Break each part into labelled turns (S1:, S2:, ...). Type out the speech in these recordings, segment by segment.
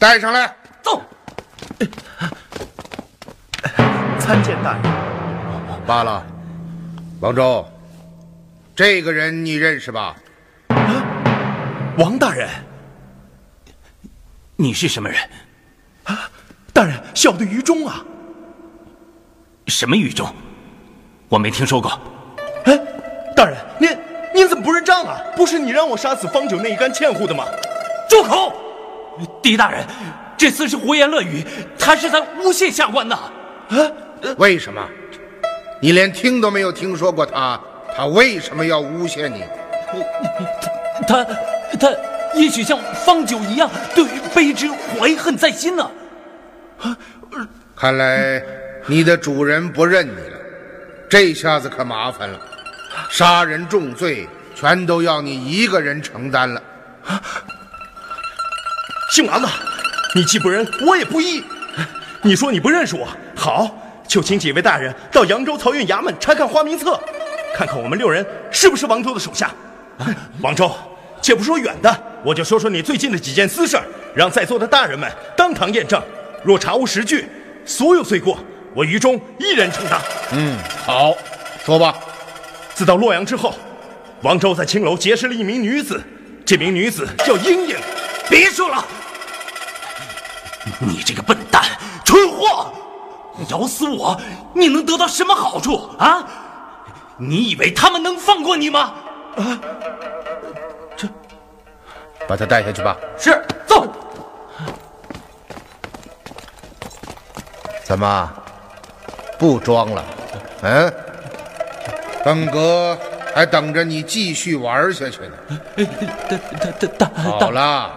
S1: 带上来。
S2: 走。
S3: 参见大人。
S1: 罢了，王周，这个人你认识吧？
S3: 啊王大人，
S2: 你是什么人？
S3: 啊大人，小的于忠啊。
S2: 什么于忠？我没听说过。
S3: 哎，大人，您您怎么不认账啊？不是你让我杀死方九那一干欠户的吗？
S2: 住口！狄大人，这厮是胡言乱语，他是在诬陷下官呐。
S1: 为什么？你连听都没有听说过他，他为什么要诬陷你？
S2: 他他他也许像方九一样，对卑职怀恨在心呢。
S1: 看来你的主人不认你了，这下子可麻烦了。杀人重罪，全都要你一个人承担了。
S3: 姓王的，你既不仁，我也不义。你说你不认识我，好，就请几位大人到扬州漕运衙门查看花名册，看看我们六人是不是王周的手下。王周，且不说远的，我就说说你最近的几件私事儿，让在座的大人们当堂验证。若查无实据，所有罪过我于忠一人承担。
S1: 嗯，好，说吧。
S3: 自到洛阳之后，王周在青楼结识了一名女子，这名女子叫英英。
S2: 别说了，你这个笨蛋，蠢货！咬死我，你能得到什么好处啊？你以为他们能放过你吗？啊！
S1: 这把他带下去吧。
S2: 是，走。
S1: 怎么不装了？嗯，本阁还等着你继续玩下去呢。
S2: 大大大
S1: 好了，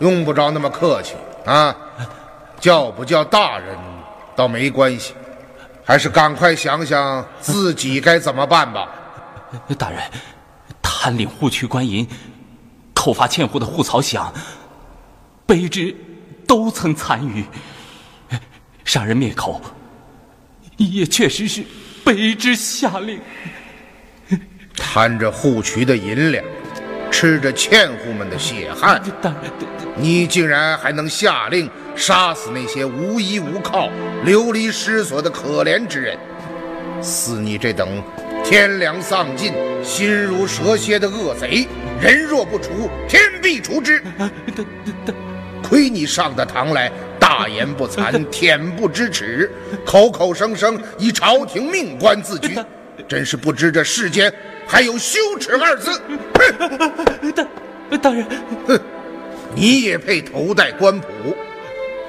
S1: 用不着那么客气啊，叫不叫大人倒没关系，还是赶快想想自己该怎么办吧。
S2: 大人，贪领护区官银，扣发欠户的户曹饷，卑职都曾参与。杀人灭口，也确实是卑职下令。
S1: 贪着户渠的银两，吃着欠户们的血汗，你竟然还能下令杀死那些无依无靠、流离失所的可怜之人？似你这等天良丧尽、心如蛇蝎的恶贼，人若不除，天必除之。亏你上得堂来，大言不惭，恬不知耻，口口声声以朝廷命官自居，真是不知这世间还有羞耻二字。
S2: 大大人，
S1: 哼，你也配头戴官服，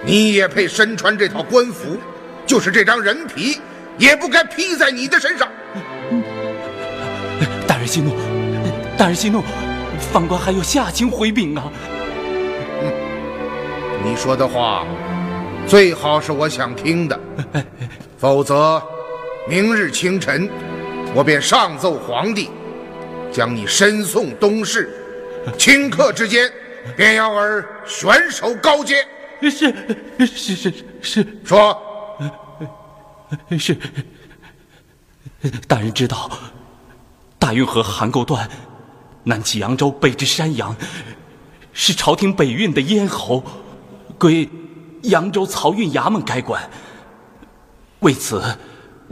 S1: 你也配身穿这套官服，就是这张人皮，也不该披在你的身上。
S2: 大人息怒，大人息怒，犯官还有下情回禀啊。
S1: 你说的话，最好是我想听的，否则，明日清晨，我便上奏皇帝，将你申送东市，顷刻之间，便要儿悬首高阶。
S2: 是是是是，
S1: 说，
S2: 是。大人知道，大运河邗沟段，南起扬州，北至山阳，是朝廷北运的咽喉。归扬州漕运衙门该管。为此，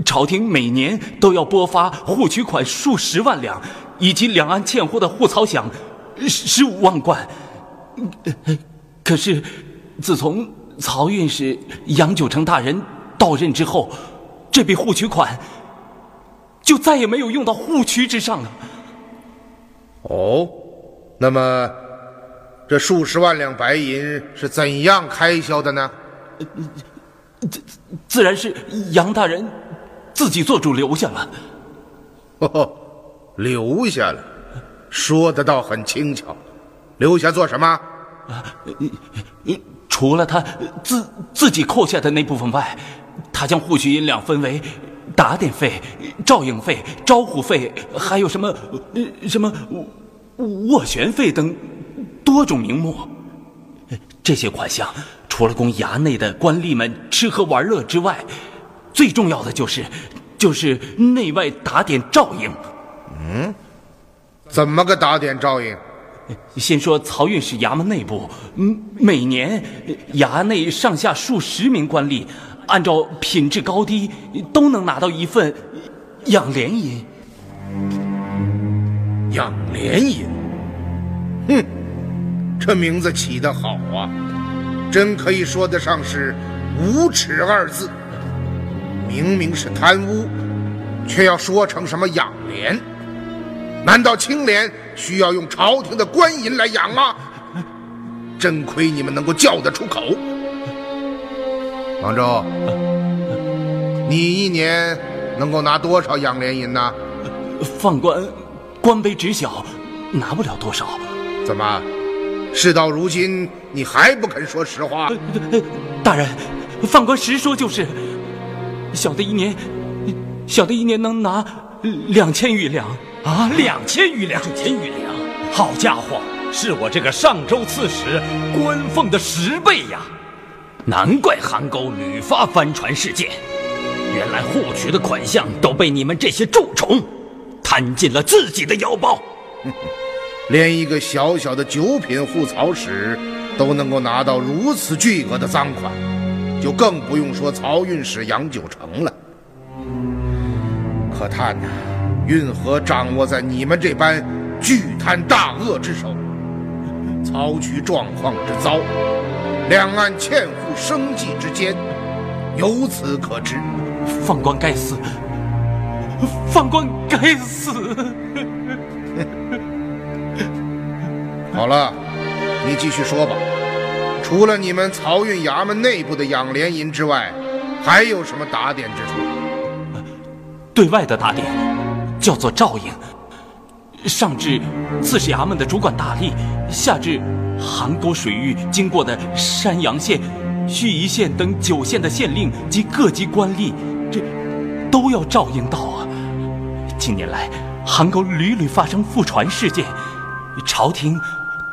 S2: 朝廷每年都要拨发户取款数十万两，以及两岸欠货的户曹饷十五万贯。可是，自从漕运使杨九成大人到任之后，这笔户取款就再也没有用到户渠之上了。
S1: 哦，那么。这数十万两白银是怎样开销的呢？
S2: 自自然是杨大人自己做主留下了。
S1: 哦，留下了，说的倒很轻巧。留下做什么？
S2: 啊除了他自自己扣下的那部分外，他将户取银两分为打点费、照应费、招呼费，还有什么什么斡旋费等。多种名目，这些款项除了供衙内的官吏们吃喝玩乐之外，最重要的就是，就是内外打点照应。
S1: 嗯，怎么个打点照应？
S2: 先说漕运使衙门内部，嗯，每年衙内上下数十名官吏，按照品质高低，都能拿到一份养廉银。
S1: 养廉银，哼。这名字起得好啊，真可以说得上是无耻二字。明明是贪污，却要说成什么养廉？难道清廉需要用朝廷的官银来养吗？真亏你们能够叫得出口。王周，你一年能够拿多少养廉银呢？
S2: 放官官卑职小，拿不了多少。
S1: 怎么？事到如今，你还不肯说实话？
S2: 大人，放官实说就是。小的一年，小的一年能拿两千余两
S4: 啊！两千余两，
S2: 两千余两，
S4: 好家伙，是我这个上州刺史官俸的十倍呀！难怪韩沟屡发帆船事件，原来获取的款项都被你们这些蛀虫贪进了自己的腰包。
S1: 连一个小小的九品护曹使都能够拿到如此巨额的赃款，就更不用说漕运使杨九成了。可叹呐，运河掌握在你们这般巨贪大恶之手，漕渠状况之糟，两岸欠户生计之艰，由此可知，
S2: 犯官该死，犯官该死。
S1: 好了，你继续说吧。除了你们漕运衙门内部的养廉银之外，还有什么打点之处？
S2: 对外的打点叫做照应，上至刺史衙门的主管大吏，下至邗沟水域经过的山阳县、盱眙县等九县的县令及各级官吏，这都要照应到啊。近年来，邗沟屡屡发生覆船事件，朝廷。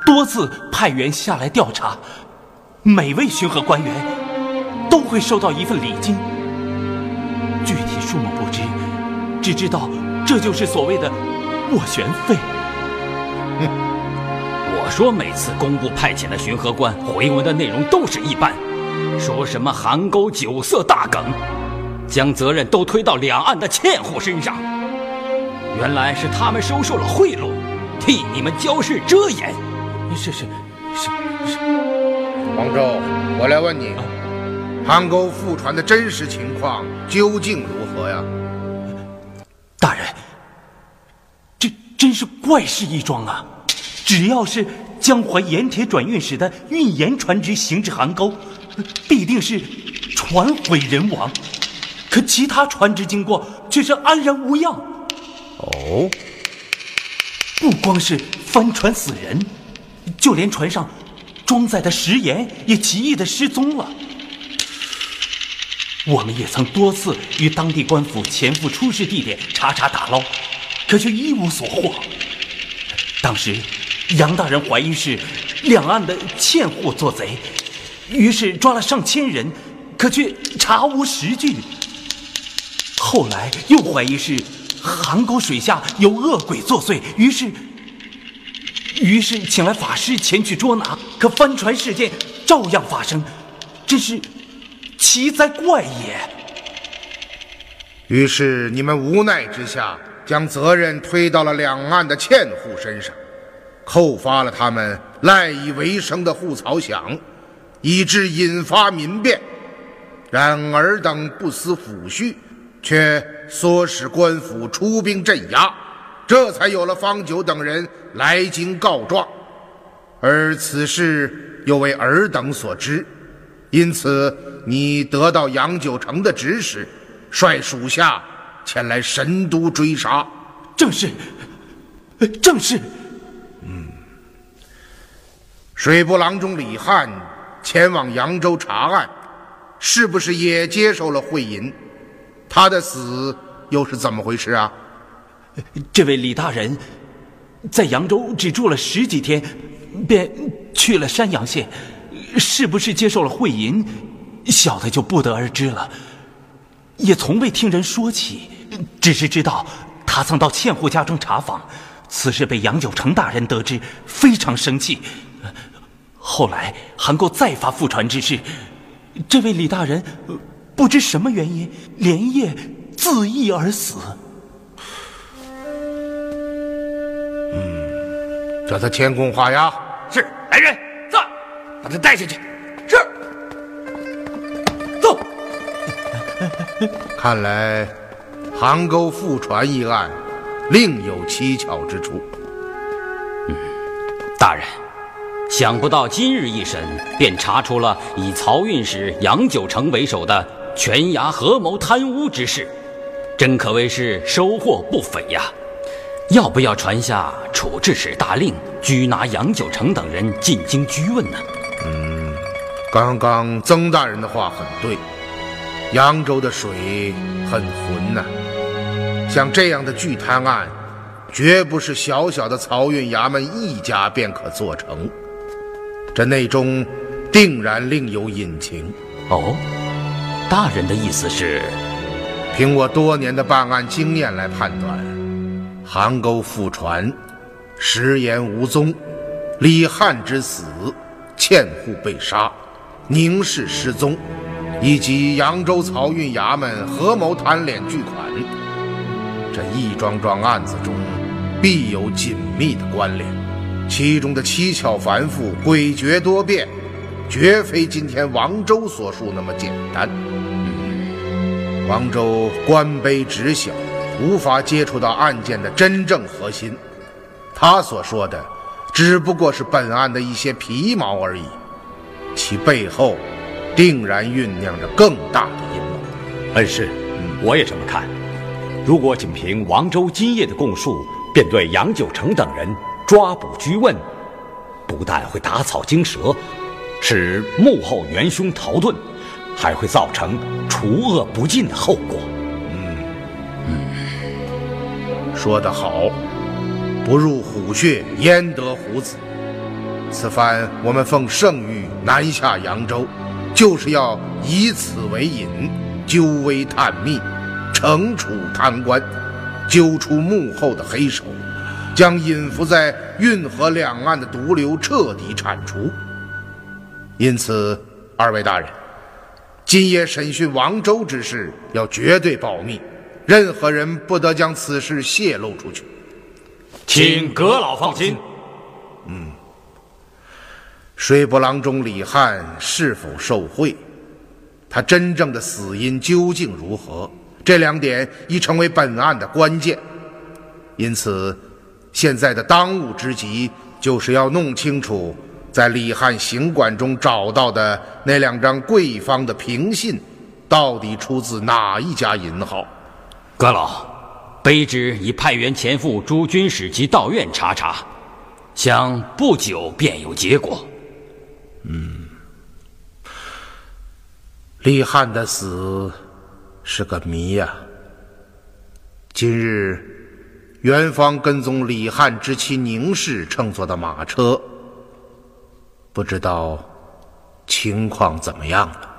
S2: 多次派员下来调查，每位巡河官员都会收到一份礼金，具体数目不知，只知道这就是所谓的斡旋费。
S4: 哼，我说每次工部派遣的巡河官回文的内容都是一般，说什么邗沟酒色大梗，将责任都推到两岸的欠户身上，原来是他们收受了贿赂，替你们交涉遮掩。
S2: 是是是是，
S1: 黄州，我来问你，邗沟覆船的真实情况究竟如何呀？
S2: 大人，这真是怪事一桩啊！只要是江淮盐铁转运使的运盐船只行至邗沟，必定是船毁人亡。可其他船只经过却是安然无恙。
S1: 哦，
S2: 不光是帆船死人，就连船上装载的食盐也奇异的失踪了。我们也曾多次与当地官府前赴出事地点查查打捞，可却一无所获。当时，杨大人怀疑是两岸的欠户做贼，于是抓了上千人，可却查无实据。后来又怀疑是邗沟水下有恶鬼作祟，于是，于是请来法师前去捉拿，可翻船事件照样发生，真是奇哉怪也。
S1: 于是你们无奈之下，将责任推到了两岸的欠户身上，扣发了他们赖以为生的户曹饷，以致引发民变。然尔等不思抚恤，却唆使官府出兵镇压，这才有了方九等人来京告状。而此事又为尔等所知，因此你得到杨九成的指使，率属下前来神都追杀。
S2: 正是，呃正是。
S1: 嗯水部郎中李汉前往扬州查案，是不是也接受了贿银？他的死又是怎么回事啊？
S2: 这位李大人在扬州只住了十几天，便去了山阳县，是不是接受了贿银，小的就不得而知了。也从未听人说起，只是知道他曾到欠户家中查访，此事被杨九成大人得知，非常生气。后来韩沟再发复传之事，这位李大人不知什么原因，连夜自缢而死。
S1: 叫他监控画押。
S4: 是来人，在，把他带下去。
S2: 是，走。
S1: 看来杭沟覆船一案另有蹊跷之处。
S4: 嗯大人，想不到今日一审便查出了以漕运使杨九成为首的全衙合谋贪污之事，真可谓是收获不菲呀！要不要传下处置使大令，拘拿杨九成等人进京拘问呢？
S1: 嗯刚刚曾大人的话很对，扬州的水很浑呐、像这样的巨贪案，绝不是小小的漕运衙门一家便可做成，这内中定然另有隐情。
S4: 哦，大人的意思是，
S1: 凭我多年的办案经验来判断，邗沟覆船，食言无踪，李汉之死，欠户被杀，宁氏失踪，以及扬州漕运衙门合谋贪敛巨款，这一桩桩案子中必有紧密的关联，其中的蹊跷繁复、诡谲多变，绝非今天王周所述那么简单。王周官卑职小，无法接触到案件的真正核心。他所说的，只不过是本案的一些皮毛而已，其背后定然酝酿着更大的阴谋。
S5: 恩师，我也这么看。如果仅凭王周今夜的供述，便对杨九成等人抓捕拘问，不但会打草惊蛇，使幕后元凶逃遁，还会造成除恶不尽的后果。
S1: 说得好，不入虎穴，焉得虎子？此番我们奉圣谕南下扬州，就是要以此为引，究微探秘，惩处贪官，揪出幕后的黑手，将隐伏在运河两岸的毒瘤彻底铲除。因此，二位大人，今夜审讯王周之事要绝对保密，任何人不得将此事泄露出去。
S5: 请阁老放心。
S1: 嗯水泊郎中李汉是否受贿？他真正的死因究竟如何？这两点已成为本案的关键。因此，现在的当务之急就是要弄清楚，在李汉行馆中找到的那两张贵方的凭信，到底出自哪一家银行。
S2: 阁老，卑职已派员前赴诸军使及道院查查，想不久便有结果。
S1: 嗯李汉的死是个谜呀、今日，元方跟踪李汉之妻宁氏乘坐的马车，不知道情况怎么样了。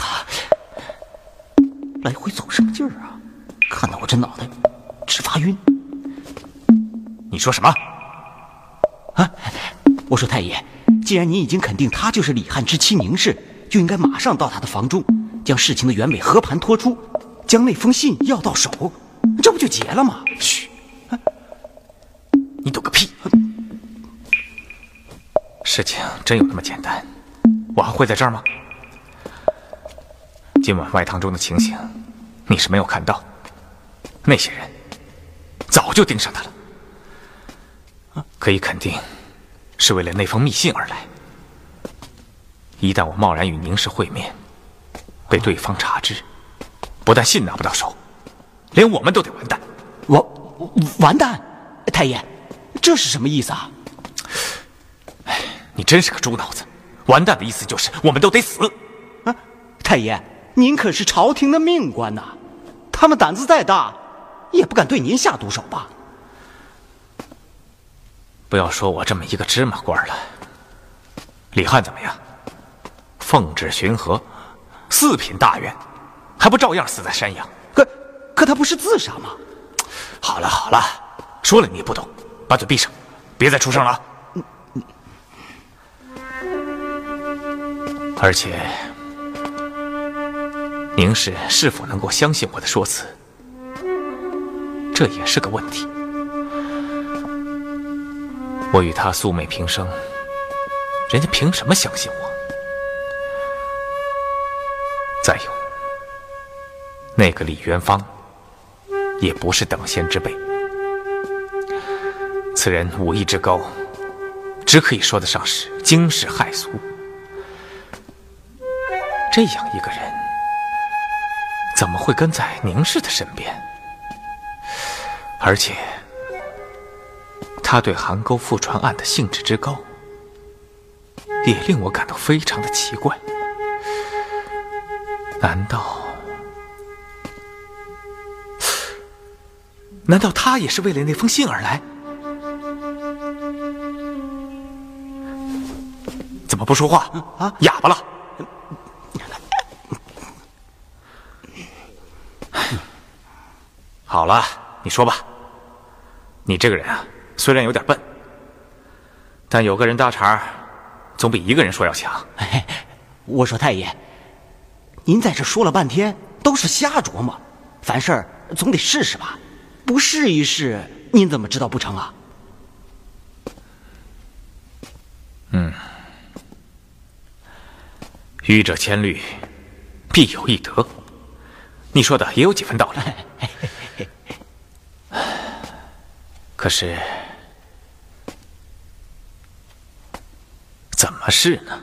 S6: 呀，来回走什么劲儿啊？看得我这脑袋直发晕。
S7: 你说什么？
S6: 啊！我说太爷，既然您已经肯定他就是李汉之妻宁氏，就应该马上到他的房中，将事情的原委和盘托出，将那封信要到手，这不就结了吗？
S7: 嘘！你懂个屁！事情真有那么简单？我还会在这儿吗？今晚外堂中的情形，你是没有看到。那些人早就盯上他了，可以肯定是为了那封密信而来。一旦我贸然与宁氏会面，被对方查知，不但信拿不到手，连我们都得完蛋。
S6: 完完蛋！太爷，这是什么意思啊？
S7: 你真是个猪脑子！完蛋的意思就是我们都得死。
S6: 啊，太爷，您可是朝廷的命官呐，他们胆子再大，也不敢对您下毒手吧？
S7: 不要说我这么一个芝麻官了。李汉怎么样？奉旨巡河，四品大员，还不照样死在山阳？
S6: 可可他不是自杀吗？
S7: 好了好了，说了你也不懂，把嘴闭上，别再出声了啊。而且，宁氏是否能够相信我的说辞，这也是个问题。我与他素昧平生，人家凭什么相信我？再有，那个李元芳，也不是等闲之辈。此人武艺之高，只可以说得上是惊世骇俗。这样一个人，怎么会跟在宁氏的身边？而且，他对韩沟复船案的兴致之高，也令我感到非常的奇怪。难道，难道他也是为了那封信而来？怎么不说话啊？哑巴了？好了，你说吧。你这个人啊，虽然有点笨，但有个人搭茬，总比一个人说要强。
S6: 我说太爷，您在这说了半天，都是瞎琢磨，凡事儿总得试试吧，不试一试，您怎么知道不成啊？
S7: 嗯，愚者千虑，必有一得。你说的也有几分道理。可是，怎么试呢？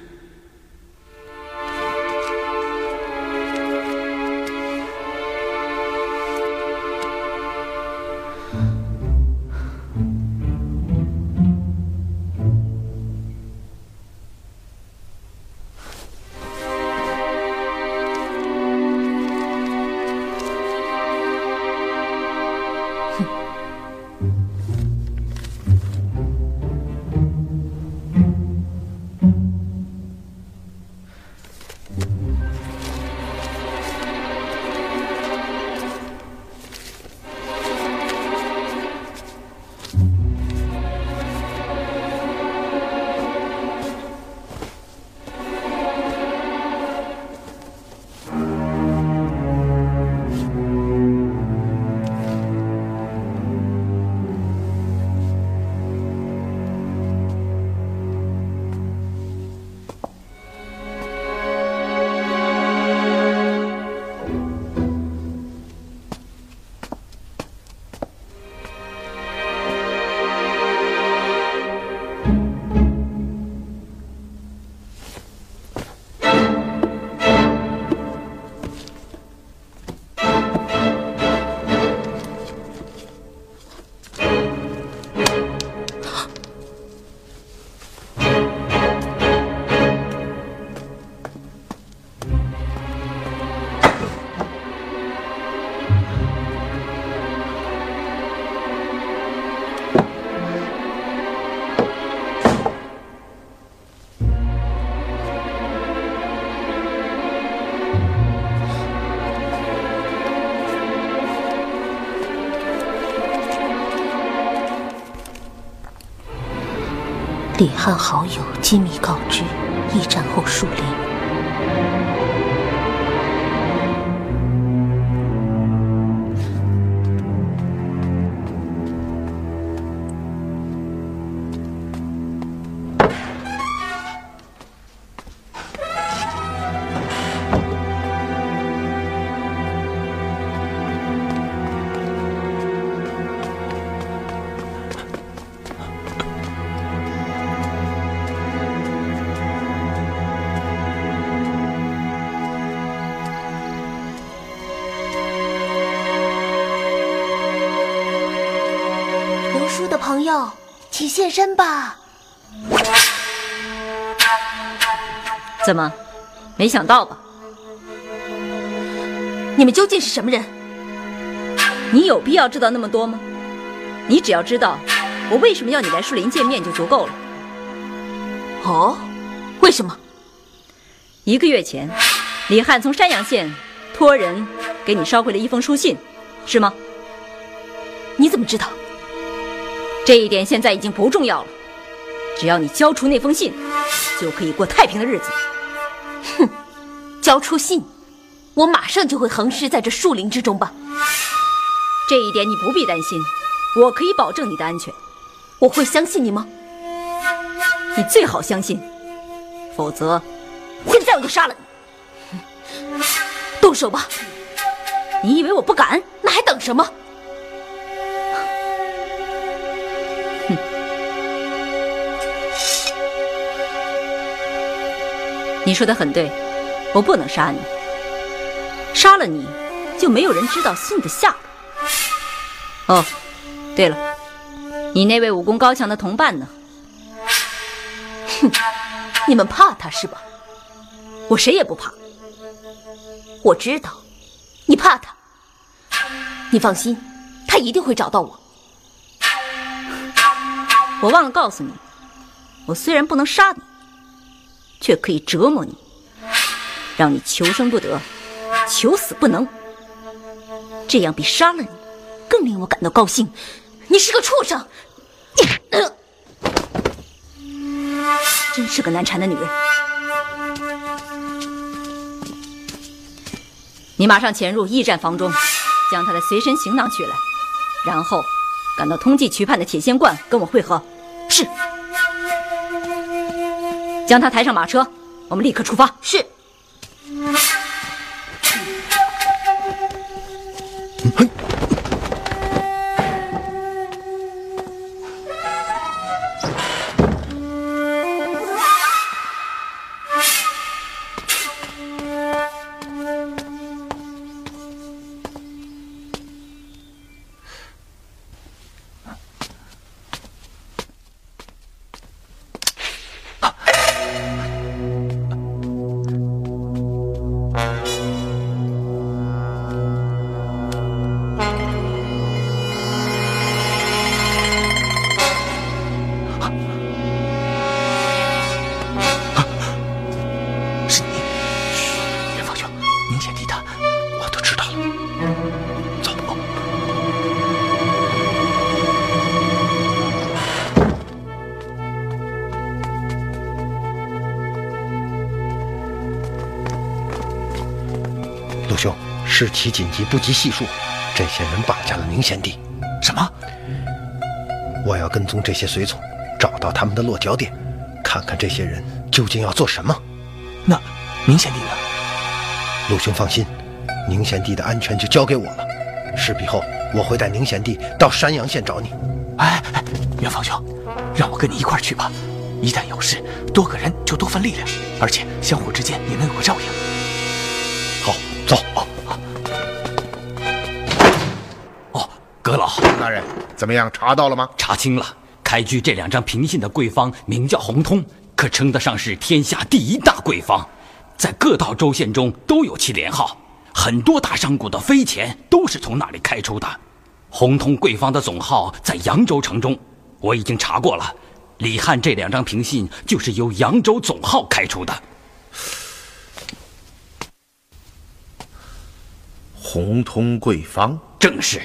S8: 李汉好友机密告知，一战后树林。
S9: 朋友，请现身吧。
S10: 怎么，没想到吧？
S9: 你们究竟是什么人？
S10: 你有必要知道那么多吗？你只要知道我为什么要你来树林见面就足够了。
S9: 哦，为什么？
S10: 一个月前，李汉从山阳县托人给你捎回了一封书信，是吗？
S9: 你怎么知道？
S10: 这一点现在已经不重要了，只要你交出那封信，就可以过太平的日子。
S9: 哼，交出信，我马上就会横尸在这树林之中吧。
S10: 这一点你不必担心，我可以保证你的安全。
S9: 我会相信你吗？
S10: 你最好相信，否则
S9: 现在我就杀了你。动手吧！
S10: 你以为我不敢？
S9: 那还等什么？
S10: 你说的很对，我不能杀你。杀了你，就没有人知道信的下落。哦，对了，你那位武功高强的同伴呢？
S9: 哼，你们怕他是吧？
S10: 我谁也不怕。
S9: 我知道，你怕他。你放心，他一定会找到我。
S10: 我忘了告诉你，我虽然不能杀你，却可以折磨你，让你求生不得，求死不能。这样比杀了你更令我感到高兴。
S9: 你是个畜生！你、
S10: 真是个难缠的女人。你马上潜入驿站房中，将他的随身行囊取来，然后赶到通济渠畔的铁仙观跟我会合。
S7: 是。
S10: 将他抬上马车，我们立刻出发。
S9: 是。
S11: 事情紧急，不及细数。这些人绑架了宁贤弟。
S7: 什么？
S11: 我要跟踪这些随从，找到他们的落脚点，看看这些人究竟要做什么。
S7: 那宁贤弟呢？
S11: 陆兄放心，宁贤弟的安全就交给我了。事毕后，我会带宁贤弟到山阳县找你。
S7: 哎哎，元芳兄，让我跟你一块儿去吧。一旦有事，多个人就多份力量，而且相互之间也能有个照应。
S1: 怎么样？查到了吗？
S2: 查清了，开具这两张平信的贵方名叫洪通，可称得上是天下第一大贵方，在各道州县中都有其连号，很多大商贾的飞钱都是从那里开出的。洪通贵方的总号在扬州城中，我已经查过了。李汉这两张平信就是由扬州总号开出的。
S1: 洪通贵方，
S2: 正是。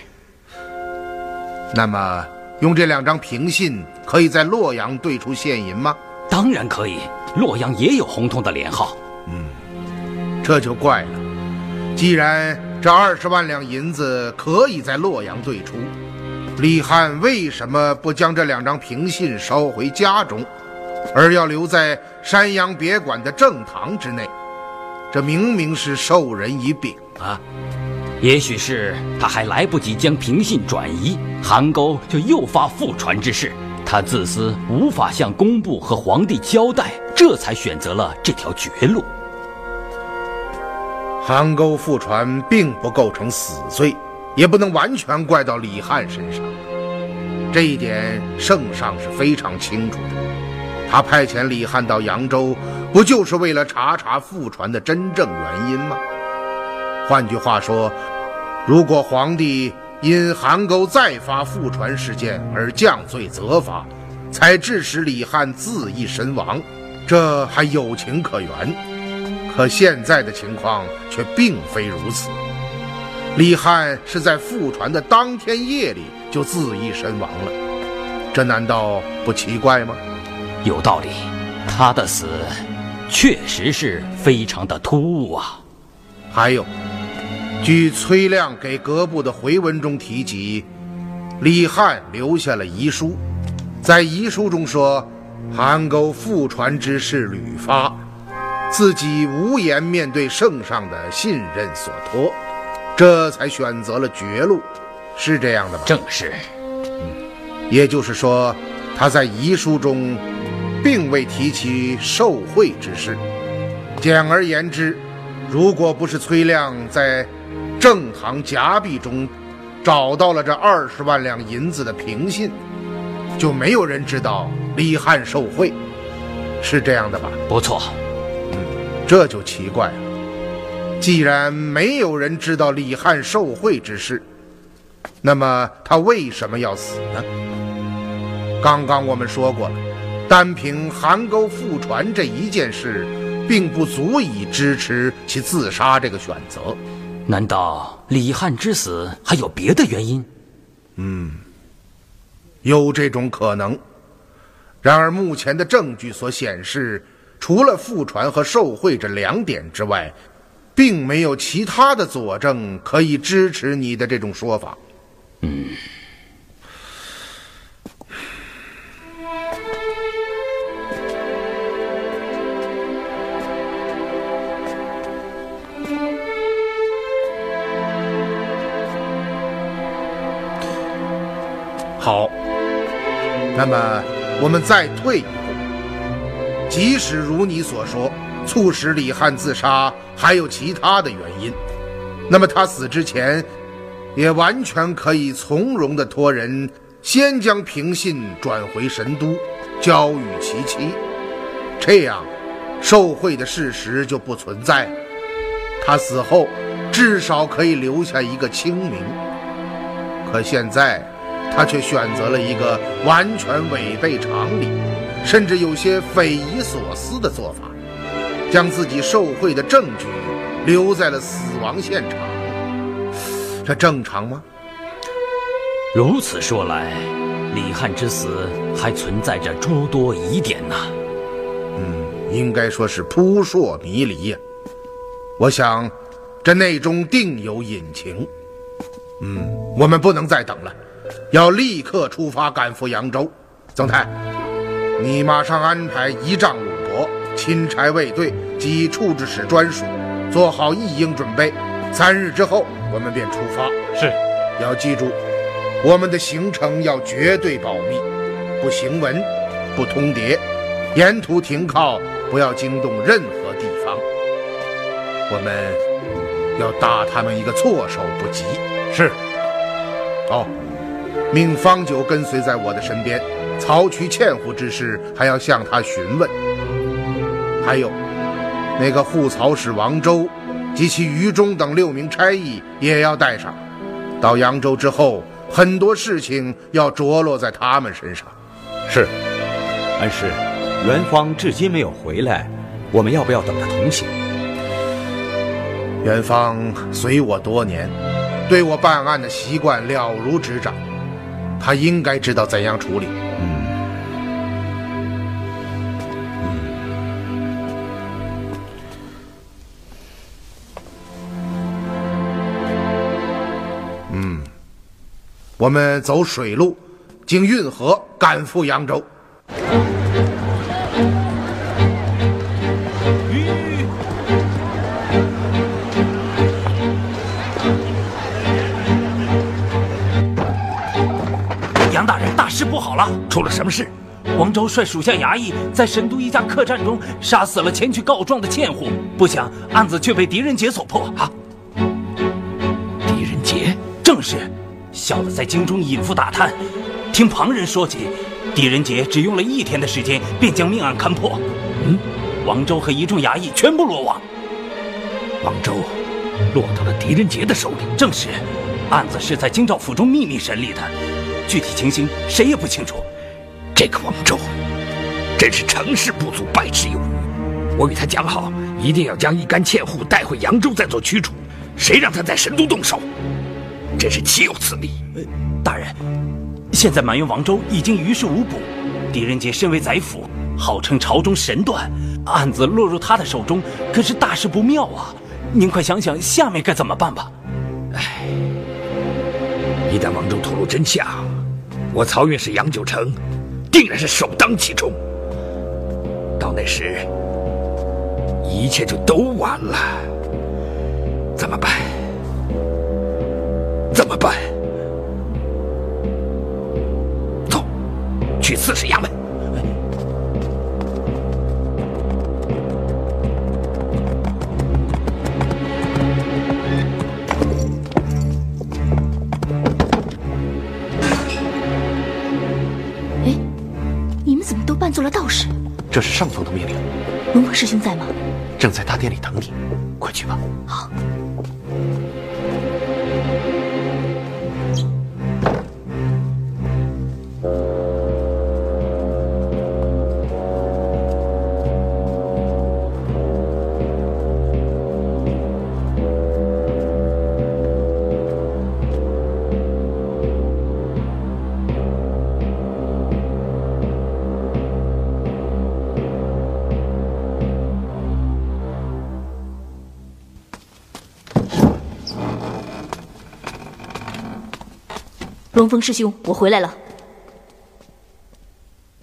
S1: 那么，用这两张凭信可以在洛阳兑出现银吗？
S2: 当然可以，洛阳也有洪通的连号。
S1: 嗯，这就怪了。既然这二十万两银子可以在洛阳兑出，李汉为什么不将这两张凭信捎回家中，而要留在山阳别馆的正堂之内？这明明是授人以柄啊！
S2: 也许是他还来不及将平信转移，韩沟就又发复传之事。他自私，无法向工部和皇帝交代，这才选择了这条绝路。
S1: 韩沟复传并不构成死罪，也不能完全怪到李汉身上。这一点圣上是非常清楚的。他派遣李汉到扬州，不就是为了查查复传的真正原因吗？换句话说，如果皇帝因韩沟再发复船事件而降罪责罚，才致使李汉自缢身亡，这还有情可原。可现在的情况却并非如此。李汉是在复船的当天夜里就自缢身亡了，这难道不奇怪吗？
S2: 有道理，他的死确实是非常的突兀啊。
S1: 还有，据崔亮给阁部的回文中提及，李汉留下了遗书，在遗书中说，韩沟复船之事屡发，自己无颜面对圣上的信任所托，这才选择了绝路，是这样的吗？
S2: 正是。
S1: 嗯，也就是说，他在遗书中。并未提起受贿之事。简而言之，如果不是崔亮在正堂夹壁中找到了这二十万两银子的凭信，就没有人知道李汉受贿，是这样的吧？
S2: 不错。
S1: 嗯，这就奇怪了。既然没有人知道李汉受贿之事，那么他为什么要死呢？刚刚我们说过了。单凭韩沟复传这一件事，并不足以支持其自杀这个选择。
S2: 难道李汉之死还有别的原因？
S1: 嗯，有这种可能。然而目前的证据所显示，除了复传和受贿这两点之外，并没有其他的佐证可以支持你的这种说法。那么我们再退一步，即使如你所说，促使李汉自杀还有其他的原因，那么他死之前，也完全可以从容地托人先将平信转回神都，交与其妻，这样受贿的事实就不存在了，他死后至少可以留下一个清名。可现在。他却选择了一个完全违背常理，甚至有些匪夷所思的做法，将自己受贿的证据留在了死亡现场。这正常吗？
S2: 如此说来，李汉之死还存在着诸多疑点呢。
S1: 嗯，应该说是扑朔迷离呀。我想，这内中定有隐情。嗯，我们不能再等了。要立刻出发赶赴扬州，曾泰，你马上安排仪仗鲁伯、钦差卫队及处置使专属，做好一应准备。三日之后，我们便出发。
S4: 是，
S1: 要记住，我们的行程要绝对保密，不行文，不通牒，沿途停靠，不要惊动任何地方。我们要打他们一个措手不及。
S4: 是，
S1: 哦。命方九跟随在我的身边，曹渠欠乎之事还要向他询问。还有，那个护曹使王周及其余忠等六名差役也要带上。到扬州之后，很多事情要着落在他们身上。
S5: 是，恩师，元芳至今没有回来，我们要不要等他同行？
S1: 元芳随我多年，对我办案的习惯了如指掌。他应该知道怎样处理。
S5: 嗯，
S1: 嗯，我们走水路，经运河赶赴扬州。
S2: 了！
S4: 出了什么事？
S2: 王周率属下衙役在神都一家客栈中杀死了前去告状的贱户，不想案子却被狄仁杰所破。啊！
S4: 狄仁杰
S2: 正是，小的在京中隐伏打探，听旁人说起，狄仁杰只用了一天的时间便将命案勘破。
S4: 嗯，
S2: 王周和一众衙役全部落网。
S4: 王周落到了狄仁杰的手里。
S2: 正是，案子是在京兆府中秘密审理的。具体情形谁也不清楚。
S4: 这个王周真是成事不足败事有余。我与他讲好，一定要将一干欠户带回扬州再做驱逐。谁让他在神都动手？真是岂有此理！
S2: 大人，现在满园王周已经于事无补。狄仁杰身为宰辅，号称朝中神断，案子落入他的手中，可是大事不妙啊！您快想想下面该怎么办吧。
S4: 唉，一旦王周吐露真相，我曹运是杨九成，定然是首当其冲。到那时，一切就都完了。怎么办？怎么办？走，去刺史衙门。
S12: 做了道士，
S13: 这是上峰的命令。
S12: 龙峰师兄在吗？
S13: 正在大殿里等你，快去吧。
S12: 好。
S9: 龙峰师兄，我回来了。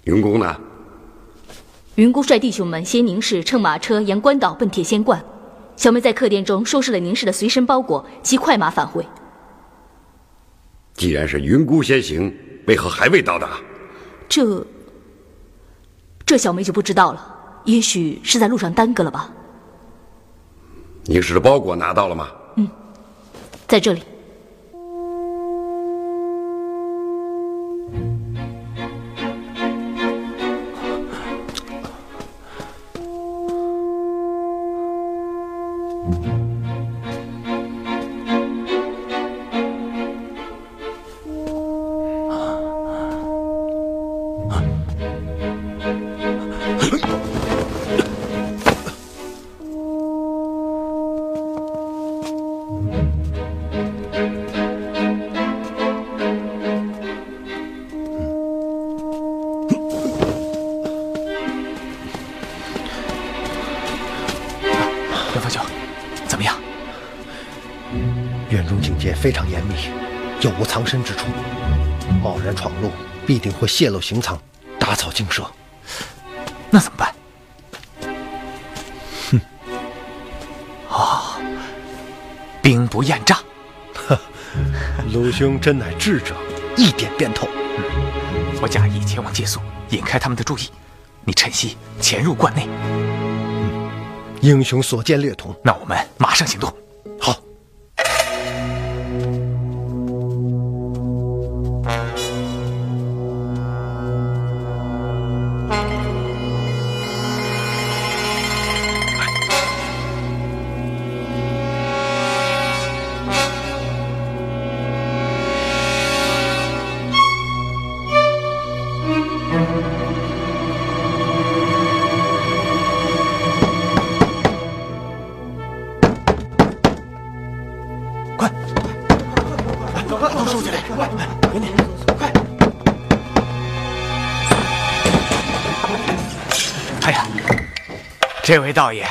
S14: 云姑呢？
S9: 云姑率弟兄们先宁氏乘马车沿关岛奔铁仙观，小妹在客店中收拾了宁氏的随身包裹，骑快马返回。
S14: 既然是云姑先行，为何还未到达？
S9: 这，这小妹就不知道了。也许是在路上耽搁了吧。
S14: 宁氏的包裹拿到了吗？
S9: 嗯，在这里。
S15: 又无藏身之处，贸然闯入必定会泄露行藏，打草惊蛇。
S7: 那怎么办？哼！哦，兵不厌诈。
S15: 呵，鲁兄真乃智者，一点便透。
S7: 我假意前往借宿，引开他们的注意。你趁机潜入关内。
S15: 嗯英雄所见略同，
S7: 那我们马上行动。这位道爷，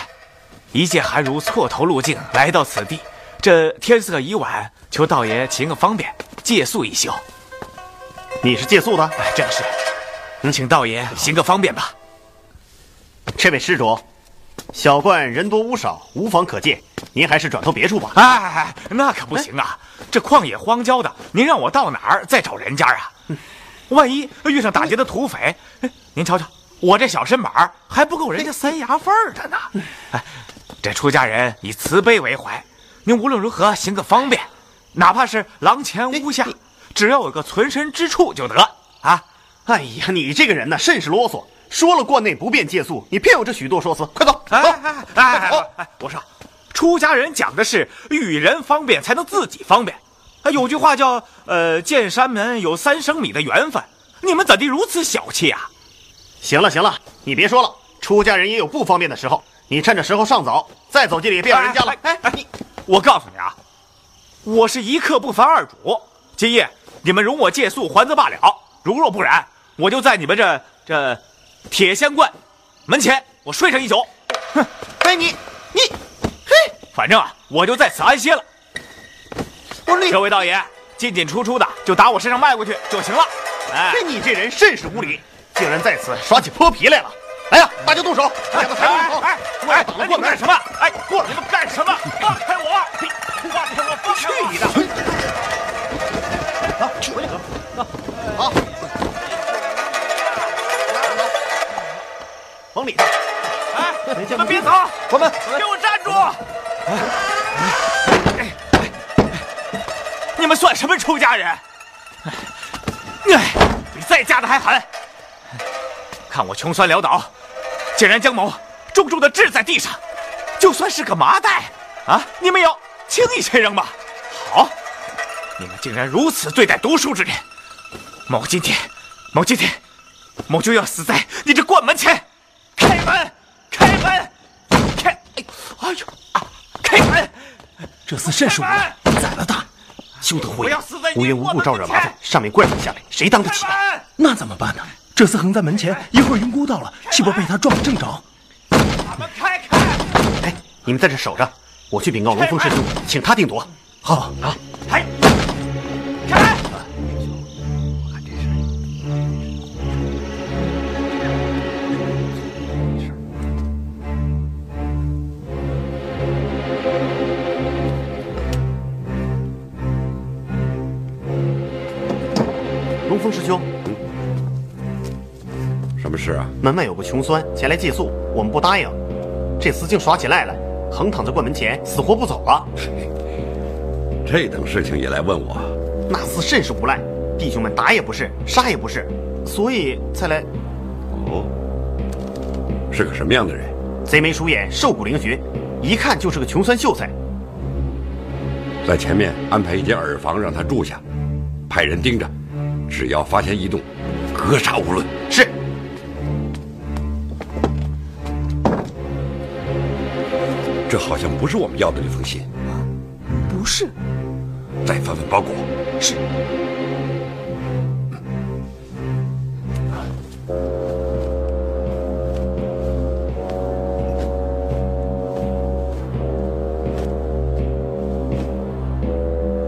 S7: 一介寒儒错投路径来到此地，这天色已晚，求道爷行个方便，借宿一宿。
S3: 你是借宿的？
S7: 哎，正是。请道爷行个方便吧。
S3: 这位施主，小观人多屋少，无房可借，您还是转投别处吧。
S7: 哎哎哎，那可不行啊！这旷野荒郊的，您让我到哪儿再找人家啊？万一遇上打劫的土匪，您瞧瞧，我这小身板还不够人家塞牙缝的呢。哎，这出家人以慈悲为怀，您无论如何行个方便，哪怕是廊前屋下，只要有个存身之处就得啊！
S3: 哎呀，你这个人呢，甚是啰嗦。说了关内不便借宿，你偏有这许多说辞。快走！
S7: 哎哎哎哎哎！我说，出家人讲的是与人方便才能自己方便。啊，有句话叫“呃，见山门有三升米的缘分”，你们怎地如此小气啊？
S3: 行了行了，你别说了，出家人也有不方便的时候。你趁着时候尚早，再走进里别咬人家了。
S7: 哎哎，你，我告诉你啊，我是一刻不烦二主。今夜你们容我借宿还则罢了，如若不然，我就在你们这这铁仙观门前我睡上一宿。哼，
S3: 哎你你，
S7: 嘿，反正啊，我就在此安歇了。
S3: 我说
S7: 这位道爷进进出出的，就打我身上迈过去就行了。哎，
S3: 你这人甚是无礼，竟然在此耍起泼皮来了！来呀，大家动手！两个抬！
S7: 哎哎，挡了过干什么？哎，过来！你们干什么？放开我！放开我！放开
S3: 去你的！走，去回去。好。往里头！
S7: 哎，你们别走！
S15: 关门！
S7: 给我站住！你们算什么出家人？哎，比在家的还狠！看我穷酸潦倒，竟然将某重重的掷在地上，就算是个麻袋啊，你们要轻易先扔吧？好，你们竟然如此对待读书之人，某今天，某今天，某就要死在你这关门前！开门！开门！开！哎呦啊！开门！
S3: 这厮甚是无赖，宰了他！休得胡言！无缘无故招惹麻烦，上面怪罪下来，谁当得起啊？
S16: 那怎么办呢？这厮横在门前，一会儿云姑到了，岂不被他撞个正着？
S7: 把门开开！
S3: 哎，你们在这守着，我去禀告龙峰师兄，请他定夺。
S16: 好，
S3: 啊，
S7: 开！师兄，我看这事。
S3: 龙峰师兄。
S14: 什么事啊？
S3: 门外有个穷酸前来借宿，我们不答应，这厮竟耍起赖来，横躺在柜门前，死活不走了。
S14: 这等事情也来问我？
S3: 那厮甚是无赖，弟兄们打也不是，杀也不是，所以才来。
S14: 哦，是个什么样的人？
S3: 贼眉鼠眼，瘦骨嶙峋，一看就是个穷酸秀才。
S14: 在前面安排一间耳房让他住下，派人盯着，只要发现异动，格杀勿论。
S3: 是。
S14: 这好像不是我们要的那封信。
S12: 不是。
S14: 再翻翻包裹。
S12: 是。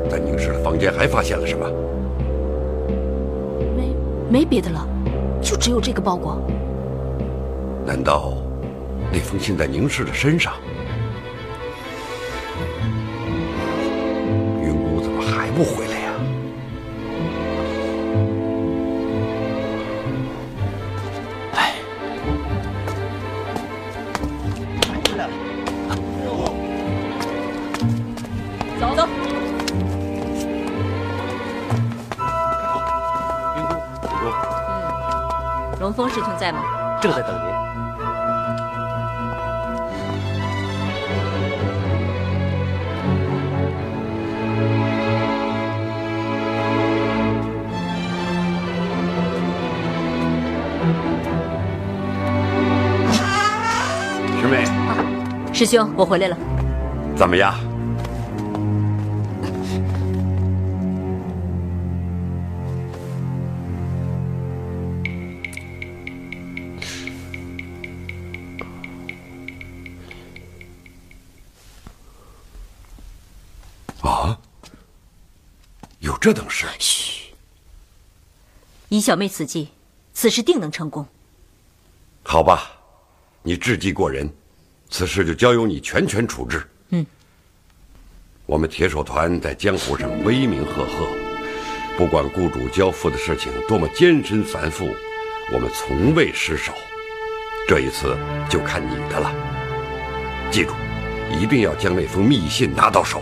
S14: 在宁氏的房间还发现了什么？
S12: 没，没别的了，就只有这个包裹。
S14: 难道那封信在宁氏的身上？不回
S10: 师兄，我回来了。
S14: 怎么样？啊？有这等事？
S10: 嘘！以小妹此计，此事定能成功。
S14: 好吧，你智计过人，此事就交由你全权处置。
S10: 嗯，
S14: 我们铁手团在江湖上威名赫赫，不管雇主交付的事情多么艰深繁复，我们从未失手。这一次就看你的了。记住，一定要将那封密信拿到手。